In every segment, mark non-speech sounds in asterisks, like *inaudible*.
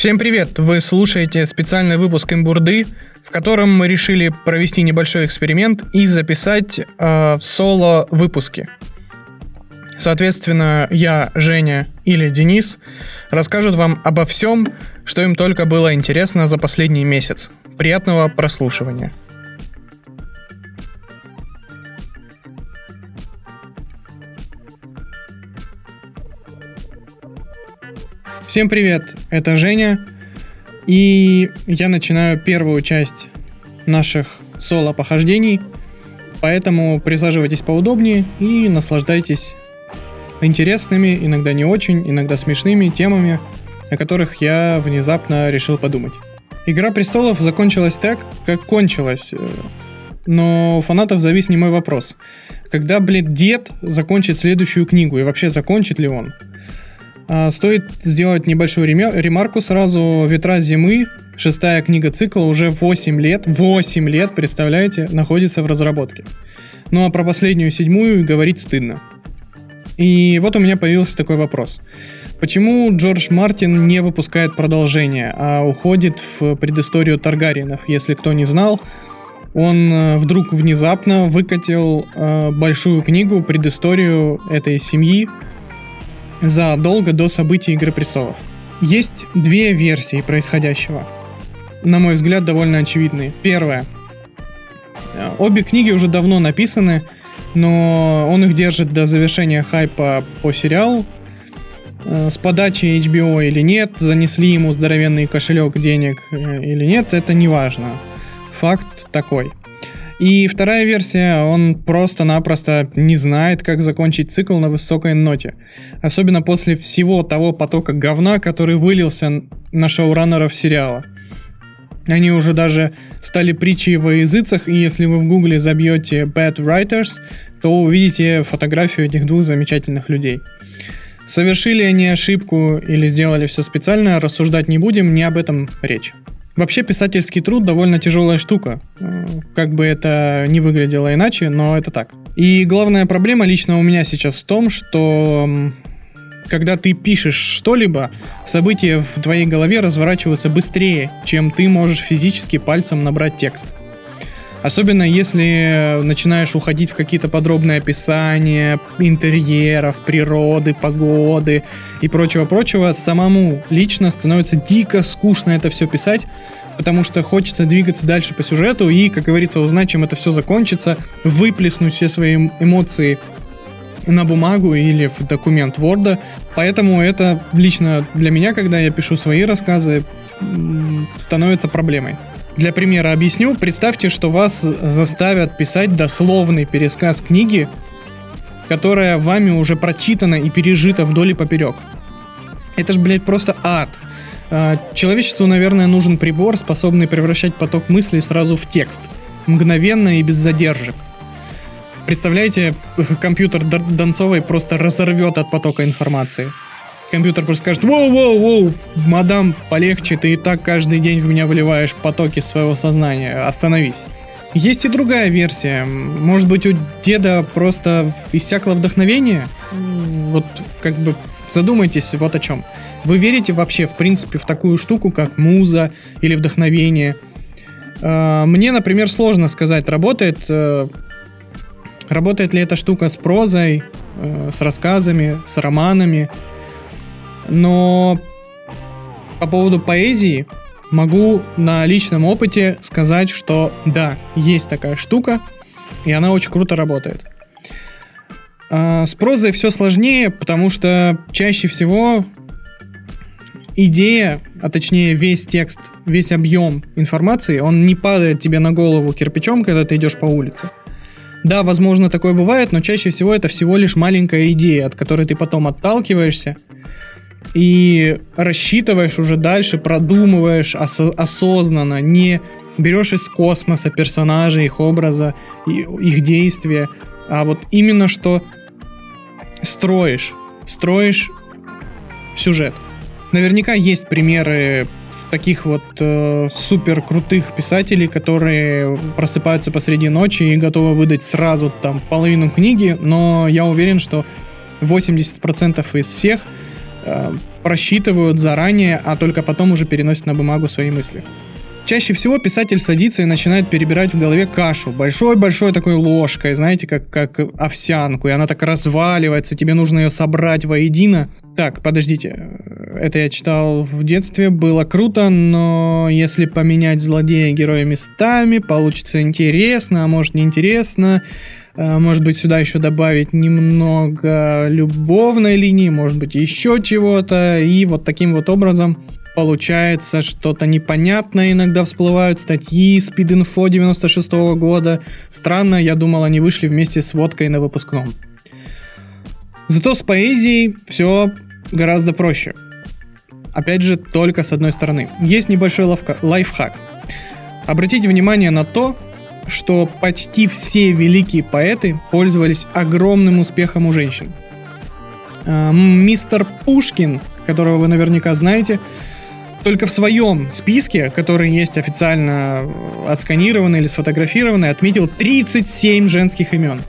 Всем привет! Вы слушаете специальный выпуск Имбурды, в котором мы решили провести небольшой эксперимент и записать э, соло-выпуски. Соответственно, я, Женя или Денис расскажут вам обо всем, что им только было интересно за последний месяц. Приятного прослушивания! Всем привет, это Женя, и я начинаю первую часть наших соло-похождений, поэтому присаживайтесь поудобнее и наслаждайтесь интересными, иногда не очень, иногда смешными темами, о которых я внезапно решил подумать. Игра престолов закончилась так, как кончилась, но у фанатов завис не мой вопрос. Когда, блин, дед закончит следующую книгу, и вообще закончит ли он? А, стоит сделать небольшую ремарку сразу. «Ветра зимы», шестая книга цикла, уже 8 лет, 8 лет, представляете, находится в разработке. Ну а про последнюю седьмую говорить стыдно. И вот у меня появился такой вопрос. Почему Джордж Мартин не выпускает продолжение, а уходит в предысторию Таргариенов? Если кто не знал, он э, вдруг внезапно выкатил э, большую книгу, предысторию этой семьи, задолго до событий Игры Престолов. Есть две версии происходящего. На мой взгляд, довольно очевидные. Первая. Обе книги уже давно написаны, но он их держит до завершения хайпа по сериалу. С подачи HBO или нет, занесли ему здоровенный кошелек денег э, или нет, это не важно. Факт такой. И вторая версия, он просто-напросто не знает, как закончить цикл на высокой ноте. Особенно после всего того потока говна, который вылился на шоураннеров сериала. Они уже даже стали притчей во языцах, и если вы в гугле забьете Bad Writers, то увидите фотографию этих двух замечательных людей. Совершили они ошибку или сделали все специально, рассуждать не будем, не об этом речь. Вообще писательский труд довольно тяжелая штука. Как бы это не выглядело иначе, но это так. И главная проблема лично у меня сейчас в том, что когда ты пишешь что-либо, события в твоей голове разворачиваются быстрее, чем ты можешь физически пальцем набрать текст. Особенно если начинаешь уходить в какие-то подробные описания интерьеров, природы, погоды и прочего-прочего, самому лично становится дико скучно это все писать, потому что хочется двигаться дальше по сюжету и, как говорится, узнать, чем это все закончится, выплеснуть все свои эмоции на бумагу или в документ Word. Поэтому это лично для меня, когда я пишу свои рассказы, становится проблемой. Для примера объясню. Представьте, что вас заставят писать дословный пересказ книги, которая вами уже прочитана и пережита вдоль и поперек. Это ж, блядь, просто ад. А, человечеству, наверное, нужен прибор, способный превращать поток мыслей сразу в текст. Мгновенно и без задержек. Представляете, компьютер Донцовой просто разорвет от потока информации компьютер просто скажет, воу-воу-воу, мадам, полегче, ты и так каждый день в меня выливаешь потоки своего сознания, остановись. Есть и другая версия. Может быть, у деда просто иссякло вдохновение? Вот как бы задумайтесь вот о чем. Вы верите вообще, в принципе, в такую штуку, как муза или вдохновение? А, мне, например, сложно сказать, работает, э, работает ли эта штука с прозой, э, с рассказами, с романами, но по поводу поэзии могу на личном опыте сказать, что да, есть такая штука, и она очень круто работает. А с прозой все сложнее, потому что чаще всего идея, а точнее весь текст, весь объем информации, он не падает тебе на голову кирпичом, когда ты идешь по улице. Да, возможно, такое бывает, но чаще всего это всего лишь маленькая идея, от которой ты потом отталкиваешься, и рассчитываешь уже дальше, продумываешь ос- осознанно, не берешь из космоса персонажей, их образа, их действия, а вот именно что строишь, строишь сюжет. Наверняка есть примеры таких вот э, супер крутых писателей, которые просыпаются посреди ночи и готовы выдать сразу там половину книги, но я уверен, что 80% из всех э, просчитывают заранее, а только потом уже переносят на бумагу свои мысли. Чаще всего писатель садится и начинает перебирать в голове кашу большой-большой такой ложкой, знаете, как, как овсянку, и она так разваливается, тебе нужно ее собрать воедино. Так, подождите, это я читал в детстве, было круто, но если поменять злодея и героя местами, получится интересно, а может неинтересно. Э, может быть, сюда еще добавить немного любовной линии, может быть, еще чего-то. И вот таким вот образом получается что-то непонятное, иногда всплывают статьи Speed.info 96 -го года. Странно, я думал, они вышли вместе с водкой на выпускном. Зато с поэзией все гораздо проще. Опять же, только с одной стороны. Есть небольшой лайфхак. Обратите внимание на то, что почти все великие поэты пользовались огромным успехом у женщин. А, мистер Пушкин, которого вы наверняка знаете, только в своем списке, который есть официально отсканированный или сфотографированный, отметил 37 женских имен.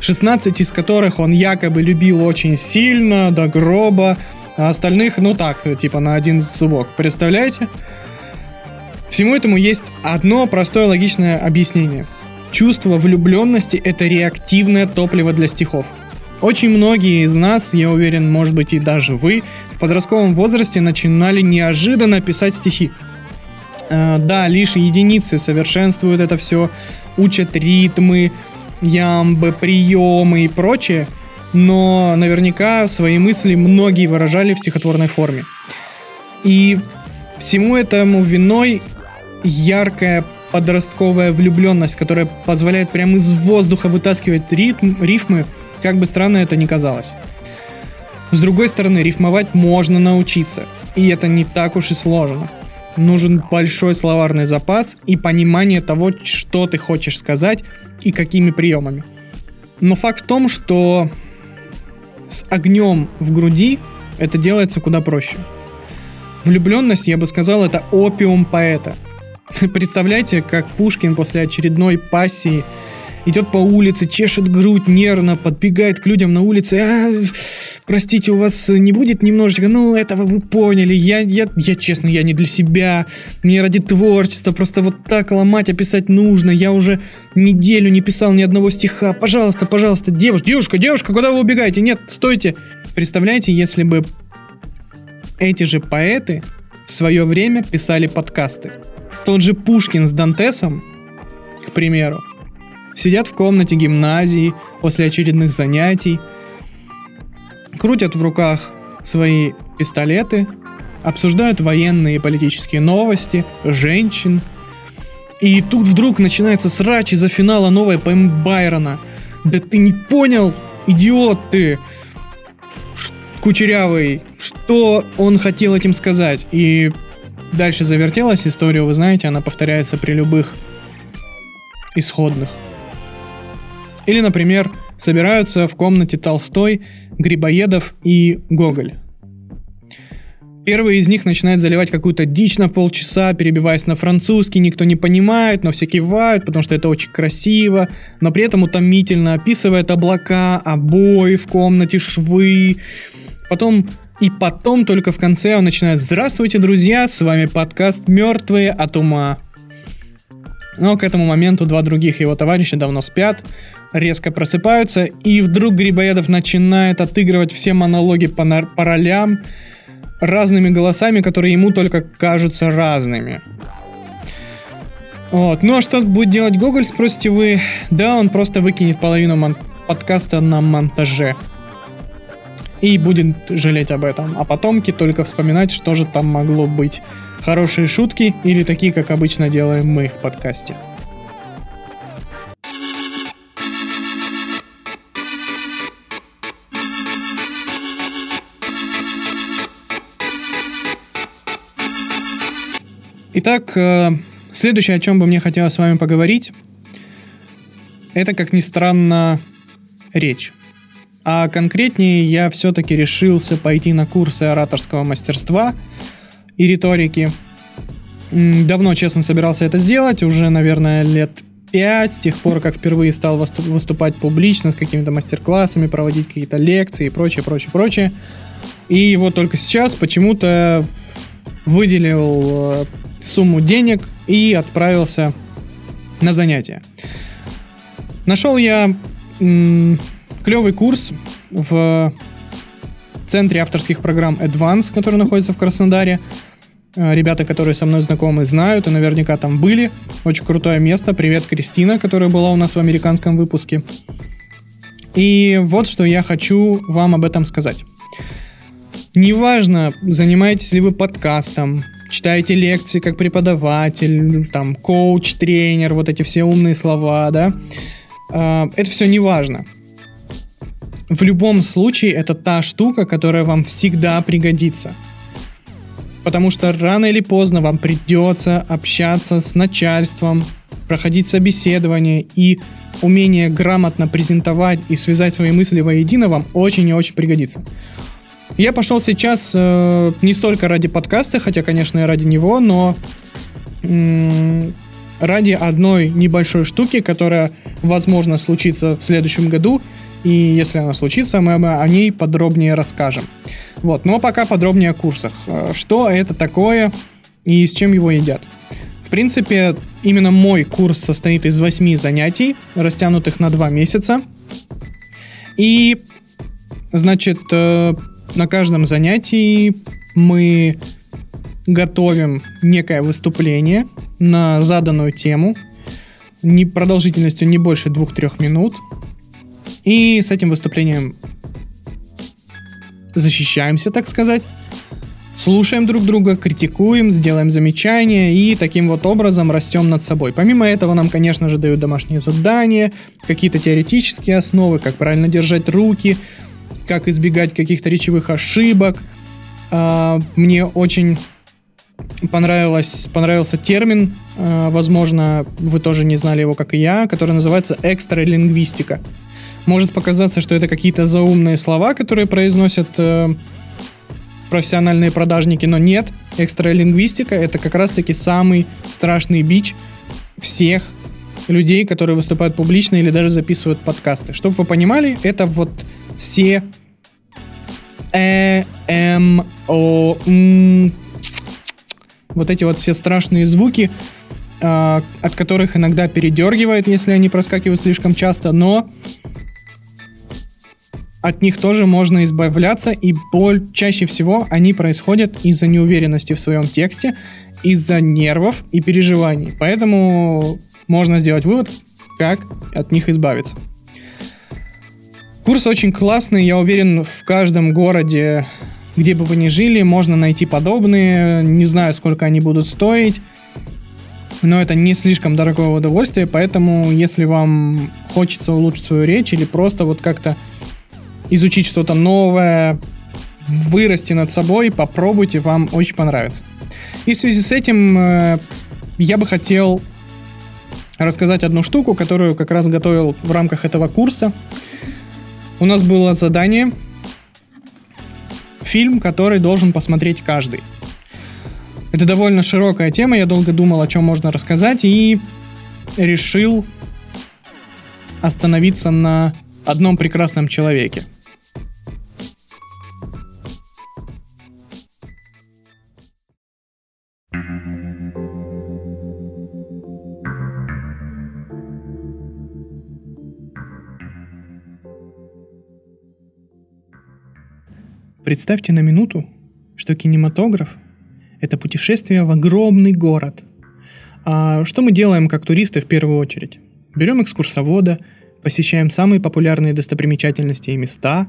16 из которых он якобы любил очень сильно, до гроба, а остальных, ну так, типа на один зубок. Представляете? Всему этому есть одно простое логичное объяснение. Чувство влюбленности — это реактивное топливо для стихов. Очень многие из нас, я уверен, может быть и даже вы, в подростковом возрасте начинали неожиданно писать стихи. Э, да, лишь единицы совершенствуют это все, учат ритмы, ямбы, приемы и прочее, но наверняка свои мысли многие выражали в стихотворной форме. И всему этому виной яркая подростковая влюбленность, которая позволяет прямо из воздуха вытаскивать ритм, рифмы, как бы странно это ни казалось. С другой стороны, рифмовать можно научиться, и это не так уж и сложно. Нужен большой словарный запас и понимание того, что ты хочешь сказать и какими приемами. Но факт в том, что с огнем в груди это делается куда проще. Влюбленность, я бы сказал, это опиум поэта – *laughs* Представляете, как Пушкин после очередной пассии идет по улице, чешет грудь нервно, подбегает к людям на улице. А, простите, у вас не будет немножечко? Ну, этого вы поняли. Я, я, я честно, я не для себя. Мне ради творчества просто вот так ломать, описать нужно. Я уже неделю не писал ни одного стиха. Пожалуйста, пожалуйста, девушка, девушка, девушка, куда вы убегаете? Нет, стойте. Представляете, если бы эти же поэты в свое время писали подкасты. Тот же Пушкин с Дантесом, к примеру, сидят в комнате гимназии после очередных занятий, крутят в руках свои пистолеты, обсуждают военные и политические новости, женщин. И тут вдруг начинается срач из-за финала новой поэмы Байрона. Да ты не понял, идиот ты! Кучерявый, что он хотел этим сказать? И Дальше завертелась история, вы знаете, она повторяется при любых исходных. Или, например, собираются в комнате Толстой, Грибоедов и Гоголь. Первый из них начинает заливать какую-то дичь на полчаса, перебиваясь на французский, никто не понимает, но все кивают, потому что это очень красиво, но при этом утомительно описывает облака, обои в комнате, швы. Потом и потом только в конце он начинает «Здравствуйте, друзья, с вами подкаст «Мертвые от ума». Но к этому моменту два других его товарища давно спят, резко просыпаются, и вдруг Грибоедов начинает отыгрывать все монологи по, на- по ролям разными голосами, которые ему только кажутся разными. Вот. Ну а что будет делать Гоголь, спросите вы? Да, он просто выкинет половину мон- подкаста на монтаже и будет жалеть об этом. А потомки только вспоминать, что же там могло быть. Хорошие шутки или такие, как обычно делаем мы в подкасте. Итак, э, следующее, о чем бы мне хотелось с вами поговорить, это, как ни странно, речь. А конкретнее я все-таки решился пойти на курсы ораторского мастерства и риторики. Давно, честно, собирался это сделать, уже, наверное, лет пять, с тех пор, как впервые стал выступать публично с какими-то мастер-классами, проводить какие-то лекции и прочее, прочее, прочее. И вот только сейчас почему-то выделил э, сумму денег и отправился на занятия. Нашел я клевый курс в центре авторских программ Advance, который находится в Краснодаре. Э, ребята, которые со мной знакомы, знают и наверняка там были. Очень крутое место. Привет, Кристина, которая была у нас в американском выпуске. И вот что я хочу вам об этом сказать. Неважно, занимаетесь ли вы подкастом, читаете лекции как преподаватель, там, коуч, тренер, вот эти все умные слова, да, э, это все не важно. В любом случае, это та штука, которая вам всегда пригодится. Потому что рано или поздно вам придется общаться с начальством, проходить собеседование, и умение грамотно презентовать и связать свои мысли воедино вам очень и очень пригодится. Я пошел сейчас э, не столько ради подкаста, хотя, конечно, и ради него, но м- ради одной небольшой штуки, которая, возможно, случится в следующем году, и если она случится, мы о ней подробнее расскажем. Вот, но пока подробнее о курсах. Э, что это такое и с чем его едят? В принципе, именно мой курс состоит из 8 занятий, растянутых на 2 месяца. И, значит, э, на каждом занятии мы готовим некое выступление на заданную тему, не продолжительностью не больше 2-3 минут. И с этим выступлением защищаемся, так сказать. Слушаем друг друга, критикуем, сделаем замечания и таким вот образом растем над собой. Помимо этого нам, конечно же, дают домашние задания, какие-то теоретические основы, как правильно держать руки, как избегать каких-то речевых ошибок. А, мне очень понравилось, понравился термин, а, возможно, вы тоже не знали его, как и я, который называется экстралингвистика. Может показаться, что это какие-то заумные слова, которые произносят э, профессиональные продажники, но нет. Экстралингвистика — это как раз-таки самый страшный бич всех людей, которые выступают публично или даже записывают подкасты. Чтобы вы понимали, это вот все э, м, о, м, вот эти вот все страшные звуки, э, от которых иногда передергивает, если они проскакивают слишком часто, но от них тоже можно избавляться, и боль чаще всего они происходят из-за неуверенности в своем тексте, из-за нервов и переживаний. Поэтому можно сделать вывод, как от них избавиться. Курс очень классный, я уверен, в каждом городе, где бы вы ни жили, можно найти подобные. Не знаю, сколько они будут стоить, но это не слишком дорогое удовольствие, поэтому если вам хочется улучшить свою речь или просто вот как-то изучить что-то новое, вырасти над собой, попробуйте, вам очень понравится. И в связи с этим э, я бы хотел рассказать одну штуку, которую как раз готовил в рамках этого курса. У нас было задание, фильм, который должен посмотреть каждый. Это довольно широкая тема, я долго думал, о чем можно рассказать, и решил остановиться на одном прекрасном человеке – Представьте на минуту, что кинематограф – это путешествие в огромный город. А что мы делаем как туристы в первую очередь? Берем экскурсовода, посещаем самые популярные достопримечательности и места.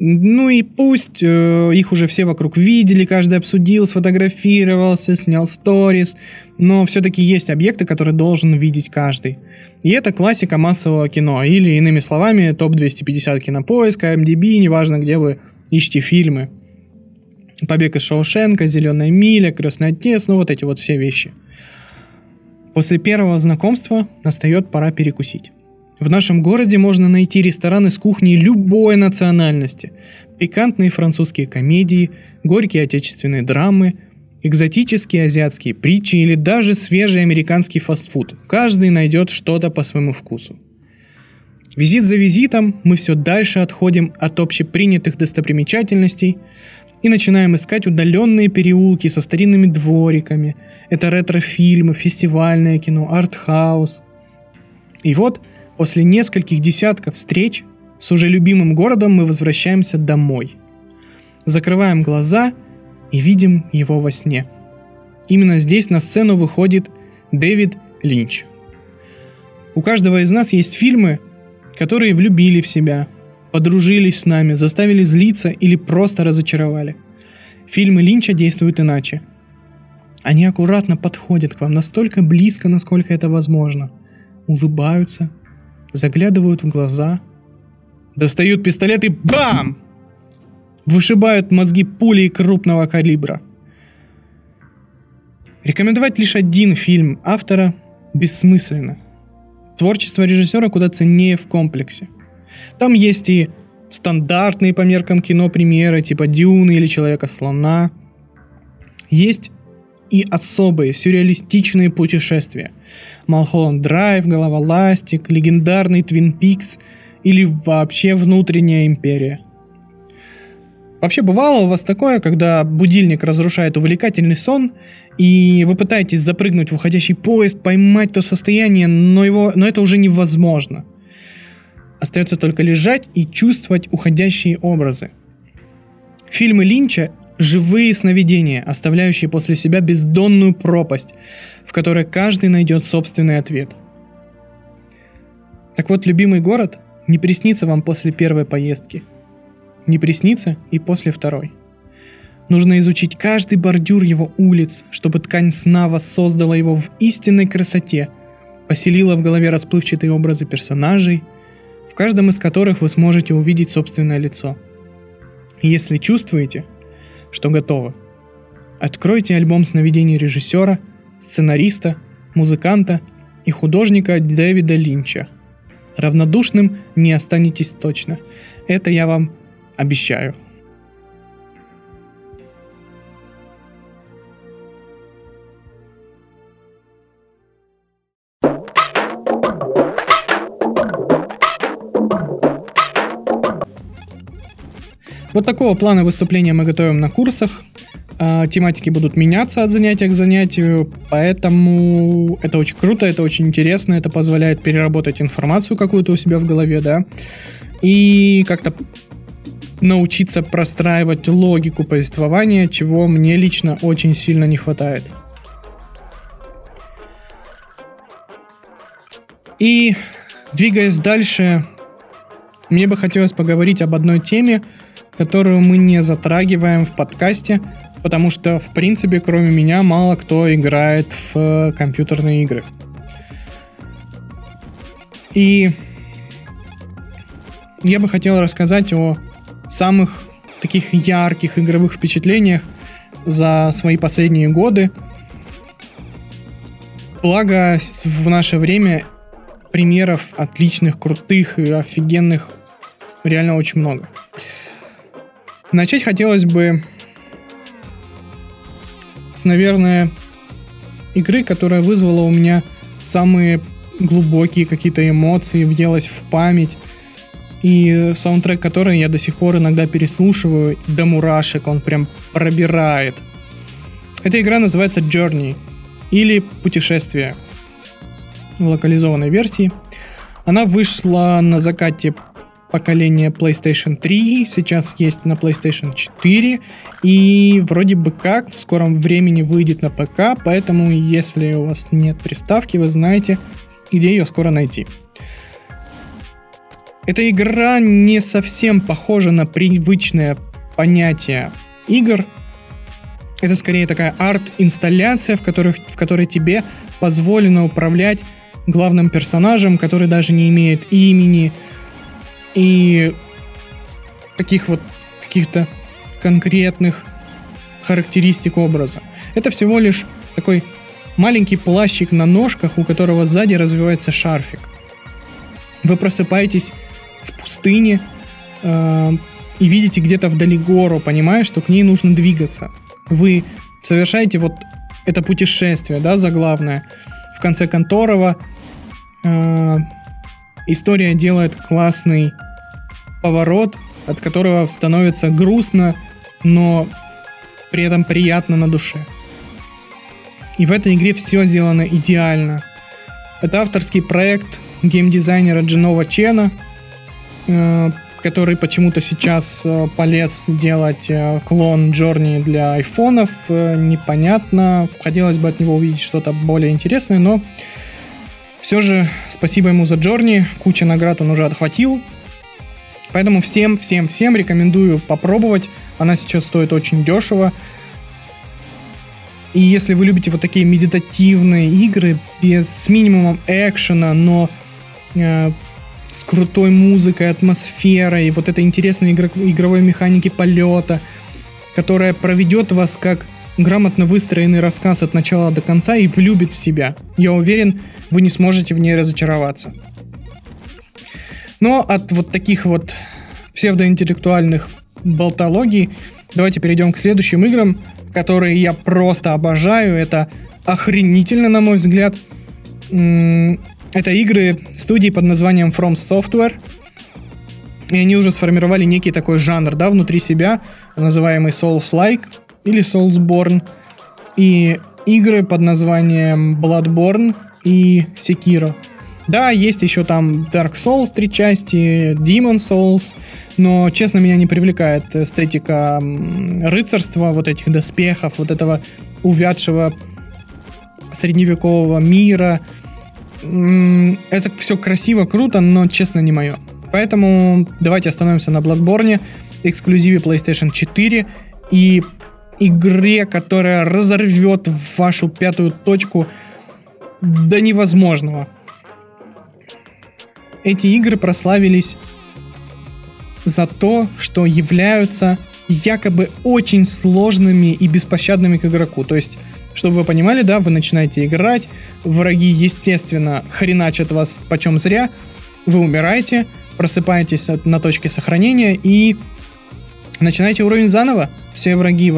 Ну и пусть э, их уже все вокруг видели, каждый обсудил, сфотографировался, снял сторис, но все-таки есть объекты, которые должен видеть каждый. И это классика массового кино, или иными словами, топ-250 кинопоиска, MDB, неважно где вы ищите фильмы. «Побег из Шоушенка», «Зеленая миля», «Крестный отец», ну вот эти вот все вещи. После первого знакомства настает пора перекусить. В нашем городе можно найти рестораны с кухней любой национальности. Пикантные французские комедии, горькие отечественные драмы, экзотические азиатские притчи или даже свежий американский фастфуд. Каждый найдет что-то по своему вкусу. Визит за визитом мы все дальше отходим от общепринятых достопримечательностей и начинаем искать удаленные переулки со старинными двориками. Это ретро-фильмы, фестивальное кино, артхаус. И вот после нескольких десятков встреч с уже любимым городом мы возвращаемся домой. Закрываем глаза и видим его во сне. Именно здесь на сцену выходит Дэвид Линч. У каждого из нас есть фильмы, которые влюбили в себя, подружились с нами, заставили злиться или просто разочаровали. Фильмы Линча действуют иначе. Они аккуратно подходят к вам настолько близко, насколько это возможно. Улыбаются, заглядывают в глаза, достают пистолет и бам! Вышибают мозги пулей крупного калибра. Рекомендовать лишь один фильм автора бессмысленно – Творчество режиссера куда ценнее в комплексе. Там есть и стандартные по меркам кино примеры, типа Дюны или Человека-слона. Есть и особые сюрреалистичные путешествия. Малхолланд Драйв, Голова Ластик, легендарный Твин Пикс или вообще Внутренняя империя – Вообще бывало у вас такое, когда будильник разрушает увлекательный сон, и вы пытаетесь запрыгнуть в уходящий поезд, поймать то состояние, но, его, но это уже невозможно. Остается только лежать и чувствовать уходящие образы. Фильмы Линча – живые сновидения, оставляющие после себя бездонную пропасть, в которой каждый найдет собственный ответ. Так вот, любимый город не приснится вам после первой поездки – не приснится и после второй. Нужно изучить каждый бордюр его улиц, чтобы ткань сна воссоздала его в истинной красоте, поселила в голове расплывчатые образы персонажей, в каждом из которых вы сможете увидеть собственное лицо. Если чувствуете, что готовы, откройте альбом сновидений режиссера, сценариста, музыканта и художника Дэвида Линча. Равнодушным не останетесь точно. Это я вам Обещаю. Вот такого плана выступления мы готовим на курсах. А, тематики будут меняться от занятия к занятию, поэтому это очень круто, это очень интересно, это позволяет переработать информацию какую-то у себя в голове, да, и как-то научиться простраивать логику повествования, чего мне лично очень сильно не хватает. И двигаясь дальше, мне бы хотелось поговорить об одной теме, которую мы не затрагиваем в подкасте, потому что, в принципе, кроме меня, мало кто играет в компьютерные игры. И я бы хотел рассказать о самых таких ярких игровых впечатлениях за свои последние годы. Благо, в наше время примеров отличных, крутых и офигенных реально очень много. Начать хотелось бы с, наверное, игры, которая вызвала у меня самые глубокие какие-то эмоции, въелась в память и саундтрек который я до сих пор иногда переслушиваю до мурашек, он прям пробирает. Эта игра называется Journey или Путешествие в локализованной версии. Она вышла на закате поколения PlayStation 3, сейчас есть на PlayStation 4 и вроде бы как в скором времени выйдет на ПК, поэтому если у вас нет приставки, вы знаете, где ее скоро найти. Эта игра не совсем похожа на привычное понятие игр. Это скорее такая арт-инсталляция, в, которых, в которой тебе позволено управлять главным персонажем, который даже не имеет имени и таких вот каких-то конкретных характеристик образа. Это всего лишь такой маленький плащик на ножках, у которого сзади развивается шарфик. Вы просыпаетесь в пустыне э, и видите где-то вдали гору, понимая, что к ней нужно двигаться. Вы совершаете вот это путешествие, да, заглавное, в конце которого э, История делает классный поворот, от которого становится грустно, но при этом приятно на душе. И в этой игре все сделано идеально. Это авторский проект геймдизайнера Джинова Чена, который почему-то сейчас э, полез делать э, клон Джорни для айфонов. Непонятно. Хотелось бы от него увидеть что-то более интересное, но все же спасибо ему за Джорни. Куча наград он уже отхватил. Поэтому всем, всем, всем рекомендую попробовать. Она сейчас стоит очень дешево. И если вы любите вот такие медитативные игры без с минимумом экшена, но э, с крутой музыкой, атмосферой, вот этой интересной игро- игровой механики полета, которая проведет вас как грамотно выстроенный рассказ от начала до конца и влюбит в себя. Я уверен, вы не сможете в ней разочароваться. Но от вот таких вот псевдоинтеллектуальных болтологий давайте перейдем к следующим играм, которые я просто обожаю. Это охренительно, на мой взгляд. Это игры студии под названием From Software. И они уже сформировали некий такой жанр, да, внутри себя, называемый Souls-like или Soulsborne. И игры под названием Bloodborne и Sekiro. Да, есть еще там Dark Souls три части, Demon Souls, но, честно, меня не привлекает эстетика рыцарства, вот этих доспехов, вот этого увядшего средневекового мира. Это все красиво, круто, но, честно, не мое. Поэтому давайте остановимся на Bloodborne, эксклюзиве PlayStation 4 и игре, которая разорвет вашу пятую точку до невозможного эти игры прославились за то, что являются якобы очень сложными и беспощадными к игроку. То есть, чтобы вы понимали, да, вы начинаете играть, враги, естественно, хреначат вас почем зря, вы умираете, просыпаетесь на точке сохранения и начинаете уровень заново. Все враги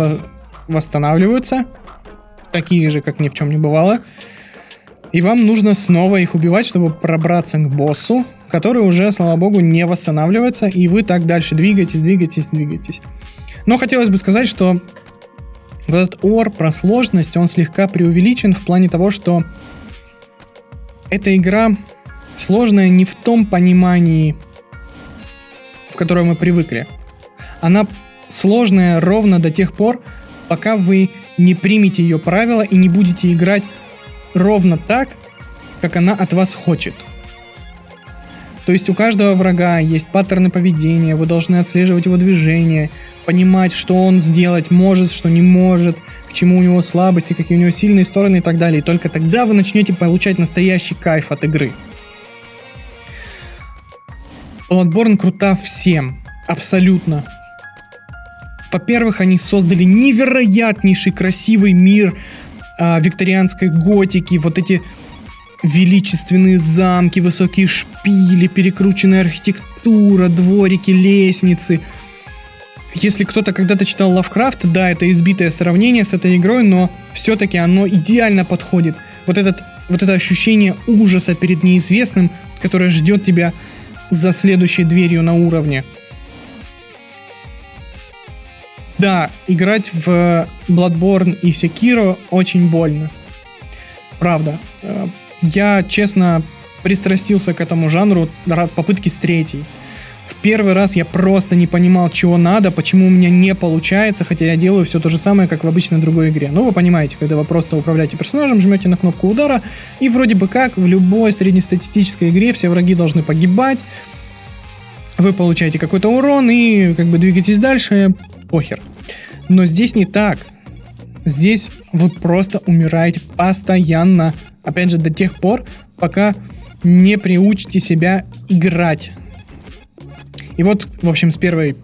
восстанавливаются, такие же, как ни в чем не бывало. И вам нужно снова их убивать, чтобы пробраться к боссу, который уже, слава богу, не восстанавливается, и вы так дальше двигаетесь, двигаетесь, двигаетесь. Но хотелось бы сказать, что вот этот ор про сложность, он слегка преувеличен в плане того, что эта игра сложная не в том понимании, в которое мы привыкли. Она сложная ровно до тех пор, пока вы не примете ее правила и не будете играть ровно так, как она от вас хочет. То есть у каждого врага есть паттерны поведения, вы должны отслеживать его движения, понимать, что он сделать может, что не может, к чему у него слабости, какие у него сильные стороны и так далее. И только тогда вы начнете получать настоящий кайф от игры. Bloodborne крута всем. Абсолютно. Во-первых, они создали невероятнейший красивый мир а, викторианской готики, вот эти величественные замки, высокие шпили, перекрученная архитектура, дворики, лестницы. Если кто-то когда-то читал Лавкрафт, да, это избитое сравнение с этой игрой, но все-таки оно идеально подходит. Вот, этот, вот это ощущение ужаса перед неизвестным, которое ждет тебя за следующей дверью на уровне – да, играть в Bloodborne и Sekiro очень больно. Правда. Я, честно, пристрастился к этому жанру попытки с третьей. В первый раз я просто не понимал, чего надо, почему у меня не получается, хотя я делаю все то же самое, как в обычной другой игре. Ну, вы понимаете, когда вы просто управляете персонажем, жмете на кнопку удара, и вроде бы как в любой среднестатистической игре все враги должны погибать, вы получаете какой-то урон и как бы двигаетесь дальше, похер. Но здесь не так. Здесь вы просто умираете постоянно. Опять же, до тех пор, пока не приучите себя играть. И вот, в общем, с первой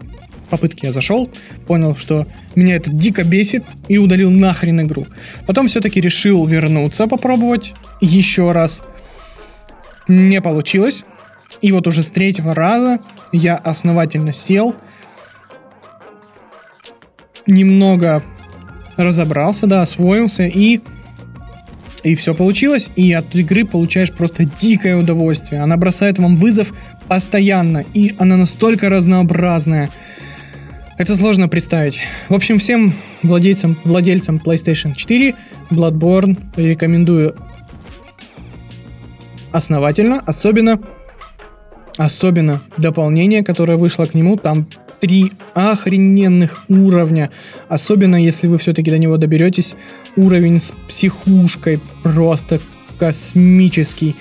попытки я зашел, понял, что меня это дико бесит и удалил нахрен игру. Потом все-таки решил вернуться, попробовать еще раз. Не получилось. И вот уже с третьего раза я основательно сел, немного разобрался, да, освоился и И все получилось, и от игры получаешь просто дикое удовольствие. Она бросает вам вызов постоянно, и она настолько разнообразная. Это сложно представить. В общем, всем владельцам, владельцам PlayStation 4 Bloodborne рекомендую основательно, особенно особенно дополнение, которое вышло к нему, там три охрененных уровня. Особенно, если вы все-таки до него доберетесь. Уровень с психушкой просто космический.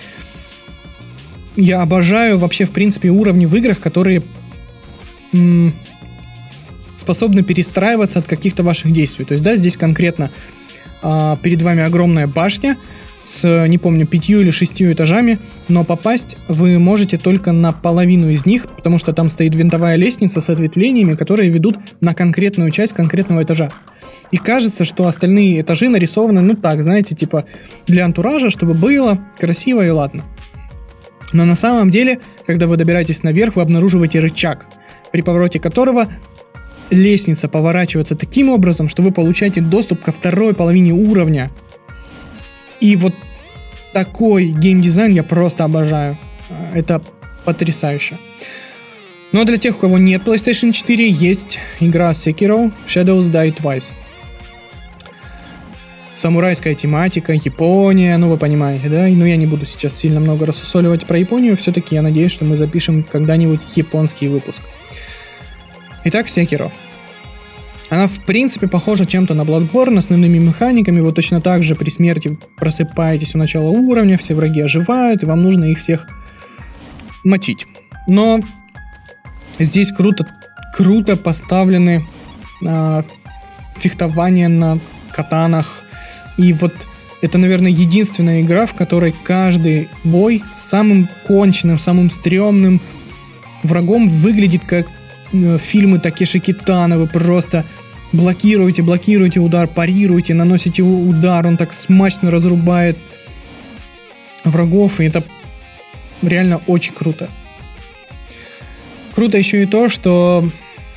Я обожаю вообще, в принципе, уровни в играх, которые м- способны перестраиваться от каких-то ваших действий. То есть, да, здесь конкретно а, перед вами огромная башня, с, не помню, пятью или шестью этажами, но попасть вы можете только на половину из них, потому что там стоит винтовая лестница с ответвлениями, которые ведут на конкретную часть конкретного этажа. И кажется, что остальные этажи нарисованы, ну так, знаете, типа для антуража, чтобы было красиво и ладно. Но на самом деле, когда вы добираетесь наверх, вы обнаруживаете рычаг, при повороте которого лестница поворачивается таким образом, что вы получаете доступ ко второй половине уровня – и вот такой геймдизайн я просто обожаю. Это потрясающе. Но для тех, у кого нет PlayStation 4, есть игра Sekiro Shadows Die Twice. Самурайская тематика, Япония, ну вы понимаете, да? Но я не буду сейчас сильно много рассусоливать про Японию, все-таки я надеюсь, что мы запишем когда-нибудь японский выпуск. Итак, Sekiro. Она, в принципе, похожа чем-то на Bloodborne, основными механиками. Вот точно так же при смерти просыпаетесь у начала уровня, все враги оживают, и вам нужно их всех мочить. Но здесь круто, круто поставлены а, фехтование на катанах. И вот это, наверное, единственная игра, в которой каждый бой с самым конченным, самым стрёмным врагом выглядит как Э, фильмы Такеши Китана, вы просто блокируете, блокируете удар, парируете, наносите удар, он так смачно разрубает врагов, и это реально очень круто. Круто еще и то, что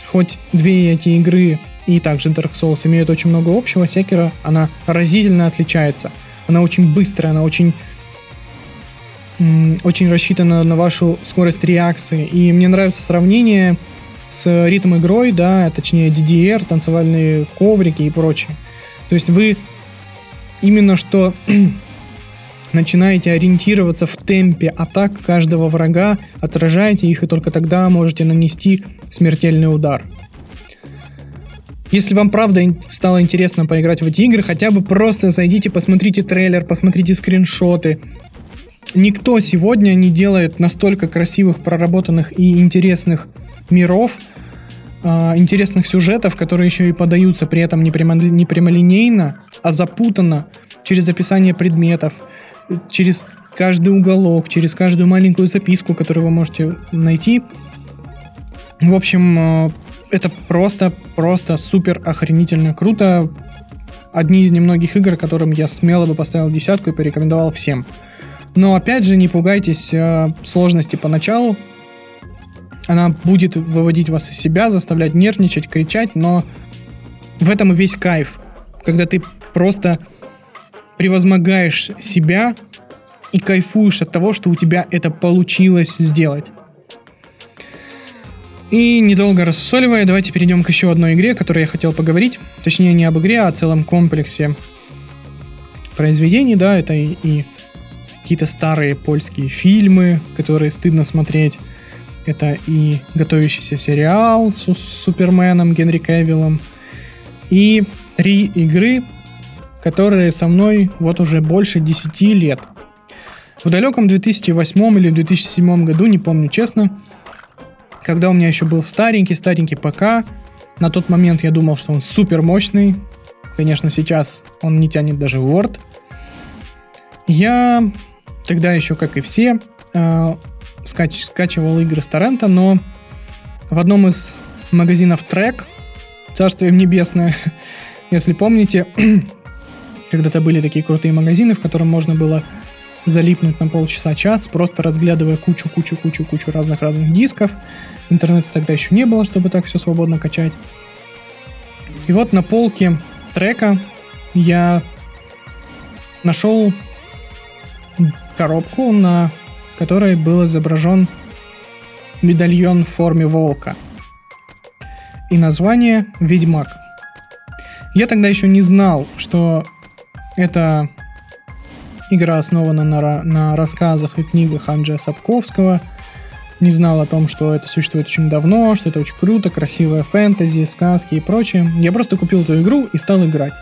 хоть две эти игры и также Dark Souls имеют очень много общего, Секера, она разительно отличается. Она очень быстрая, она очень очень рассчитана на вашу скорость реакции. И мне нравится сравнение с ритм-игрой, да, точнее DDR, танцевальные коврики и прочее. То есть вы именно что *clears throat* начинаете ориентироваться в темпе атак каждого врага, отражаете их, и только тогда можете нанести смертельный удар. Если вам правда стало интересно поиграть в эти игры, хотя бы просто зайдите, посмотрите трейлер, посмотрите скриншоты. Никто сегодня не делает настолько красивых, проработанных и интересных миров, э, интересных сюжетов, которые еще и подаются при этом не, прямо, не прямолинейно, а запутанно через описание предметов, через каждый уголок, через каждую маленькую записку, которую вы можете найти. В общем, э, это просто, просто супер охренительно круто. Одни из немногих игр, которым я смело бы поставил десятку и порекомендовал всем. Но опять же, не пугайтесь э, сложности поначалу, она будет выводить вас из себя, заставлять нервничать, кричать, но в этом и весь кайф, когда ты просто превозмогаешь себя и кайфуешь от того, что у тебя это получилось сделать. И недолго рассусоливая, давайте перейдем к еще одной игре, о которой я хотел поговорить. Точнее, не об игре, а о целом комплексе произведений, да, это и, и какие-то старые польские фильмы, которые стыдно смотреть, это и готовящийся сериал с Суперменом Генри Кевиллом, и три игры, которые со мной вот уже больше 10 лет. В далеком 2008 или 2007 году, не помню честно, когда у меня еще был старенький-старенький ПК, на тот момент я думал, что он супер мощный. Конечно, сейчас он не тянет даже Word. Я тогда еще, как и все, э, скач, скачивал игры с торрента, но в одном из магазинов Трек, царство им небесное, *laughs* если помните, *clears throat* когда-то были такие крутые магазины, в котором можно было залипнуть на полчаса-час, просто разглядывая кучу-кучу-кучу-кучу разных-разных дисков. Интернета тогда еще не было, чтобы так все свободно качать. И вот на полке трека я нашел коробку, на которой был изображен медальон в форме волка. И название «Ведьмак». Я тогда еще не знал, что эта игра основана на, на рассказах и книгах Анджея Сапковского. Не знал о том, что это существует очень давно, что это очень круто, красивая фэнтези, сказки и прочее. Я просто купил эту игру и стал играть.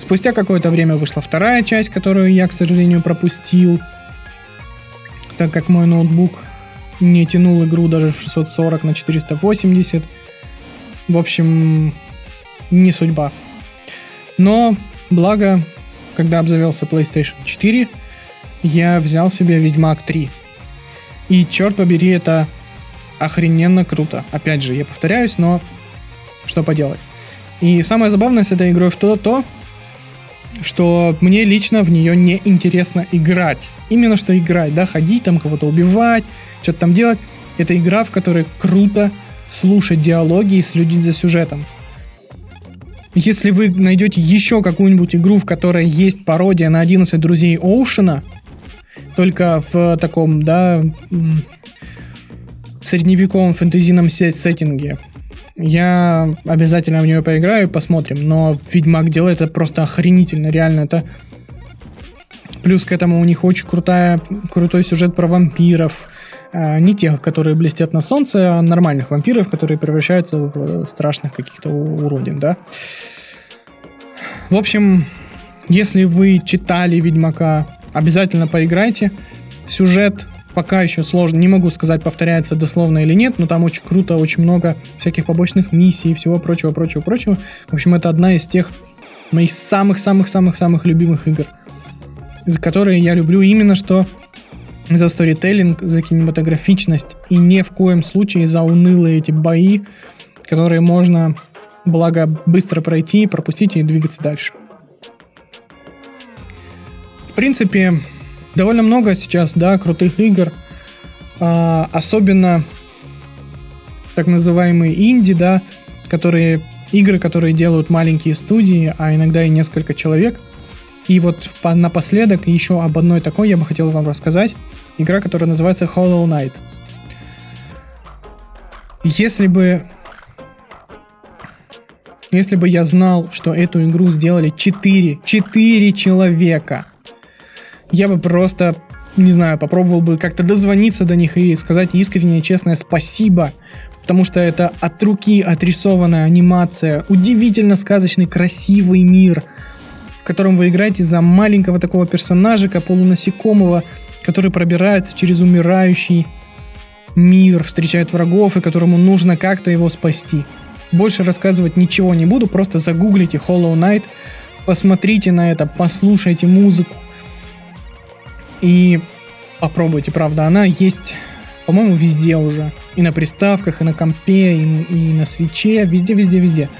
Спустя какое-то время вышла вторая часть, которую я, к сожалению, пропустил, так как мой ноутбук не тянул игру даже в 640 на 480. В общем, не судьба. Но, благо, когда обзавелся PlayStation 4, я взял себе Ведьмак 3. И, черт побери, это охрененно круто. Опять же, я повторяюсь, но что поделать. И самое забавное с этой игрой в то, то что мне лично в нее не интересно играть. Именно что играть, да, ходить там, кого-то убивать, что-то там делать. Это игра, в которой круто слушать диалоги и следить за сюжетом. Если вы найдете еще какую-нибудь игру, в которой есть пародия на 11 друзей Оушена, только в таком, да, средневековом фэнтезийном сеттинге, я обязательно в нее поиграю, посмотрим. Но Ведьмак делает это просто охренительно, реально. Это Плюс к этому у них очень крутая, крутой сюжет про вампиров. А, не тех, которые блестят на солнце, а нормальных вампиров, которые превращаются в страшных каких-то уродин, да. В общем, если вы читали Ведьмака, обязательно поиграйте. Сюжет пока еще сложно, не могу сказать, повторяется дословно или нет, но там очень круто, очень много всяких побочных миссий и всего прочего, прочего, прочего. В общем, это одна из тех моих самых-самых-самых-самых любимых игр, которые я люблю именно что за сторителлинг, за кинематографичность и ни в коем случае за унылые эти бои, которые можно, благо, быстро пройти, пропустить и двигаться дальше. В принципе, довольно много сейчас, да, крутых игр, а, особенно так называемые инди, да, которые игры, которые делают маленькие студии, а иногда и несколько человек – и вот по, напоследок еще об одной такой я бы хотел вам рассказать. Игра, которая называется Hollow Knight. Если бы... Если бы я знал, что эту игру сделали 4, 4 человека, я бы просто, не знаю, попробовал бы как-то дозвониться до них и сказать искреннее честное спасибо, потому что это от руки отрисованная анимация, удивительно сказочный красивый мир – в котором вы играете за маленького такого персонажика, полунасекомого, который пробирается через умирающий мир, встречает врагов, и которому нужно как-то его спасти. Больше рассказывать ничего не буду, просто загуглите Hollow Knight, посмотрите на это, послушайте музыку и попробуйте, правда, она есть, по-моему, везде уже. И на приставках, и на компе, и, и на свече, везде, везде, везде.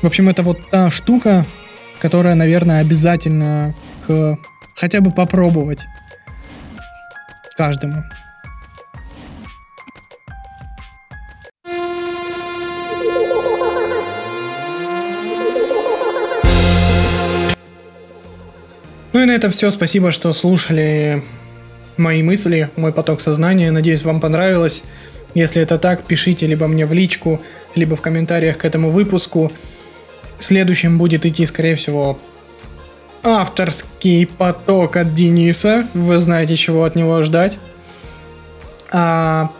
В общем, это вот та штука, которая, наверное, обязательно к хотя бы попробовать каждому. И на этом все. Спасибо, что слушали мои мысли, мой поток сознания. Надеюсь, вам понравилось. Если это так, пишите либо мне в личку, либо в комментариях к этому выпуску. Следующим будет идти, скорее всего, авторский поток от Дениса. Вы знаете, чего от него ждать. А,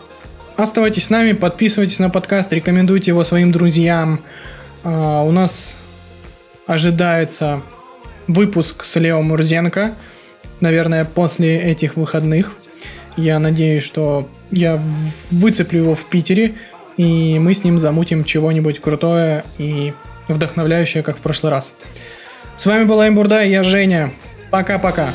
оставайтесь с нами, подписывайтесь на подкаст, рекомендуйте его своим друзьям. А, у нас ожидается выпуск с Лео Мурзенко. Наверное, после этих выходных. Я надеюсь, что я выцеплю его в Питере, и мы с ним замутим чего-нибудь крутое и вдохновляющая, как в прошлый раз. С вами была Имбурда и я Женя. Пока-пока.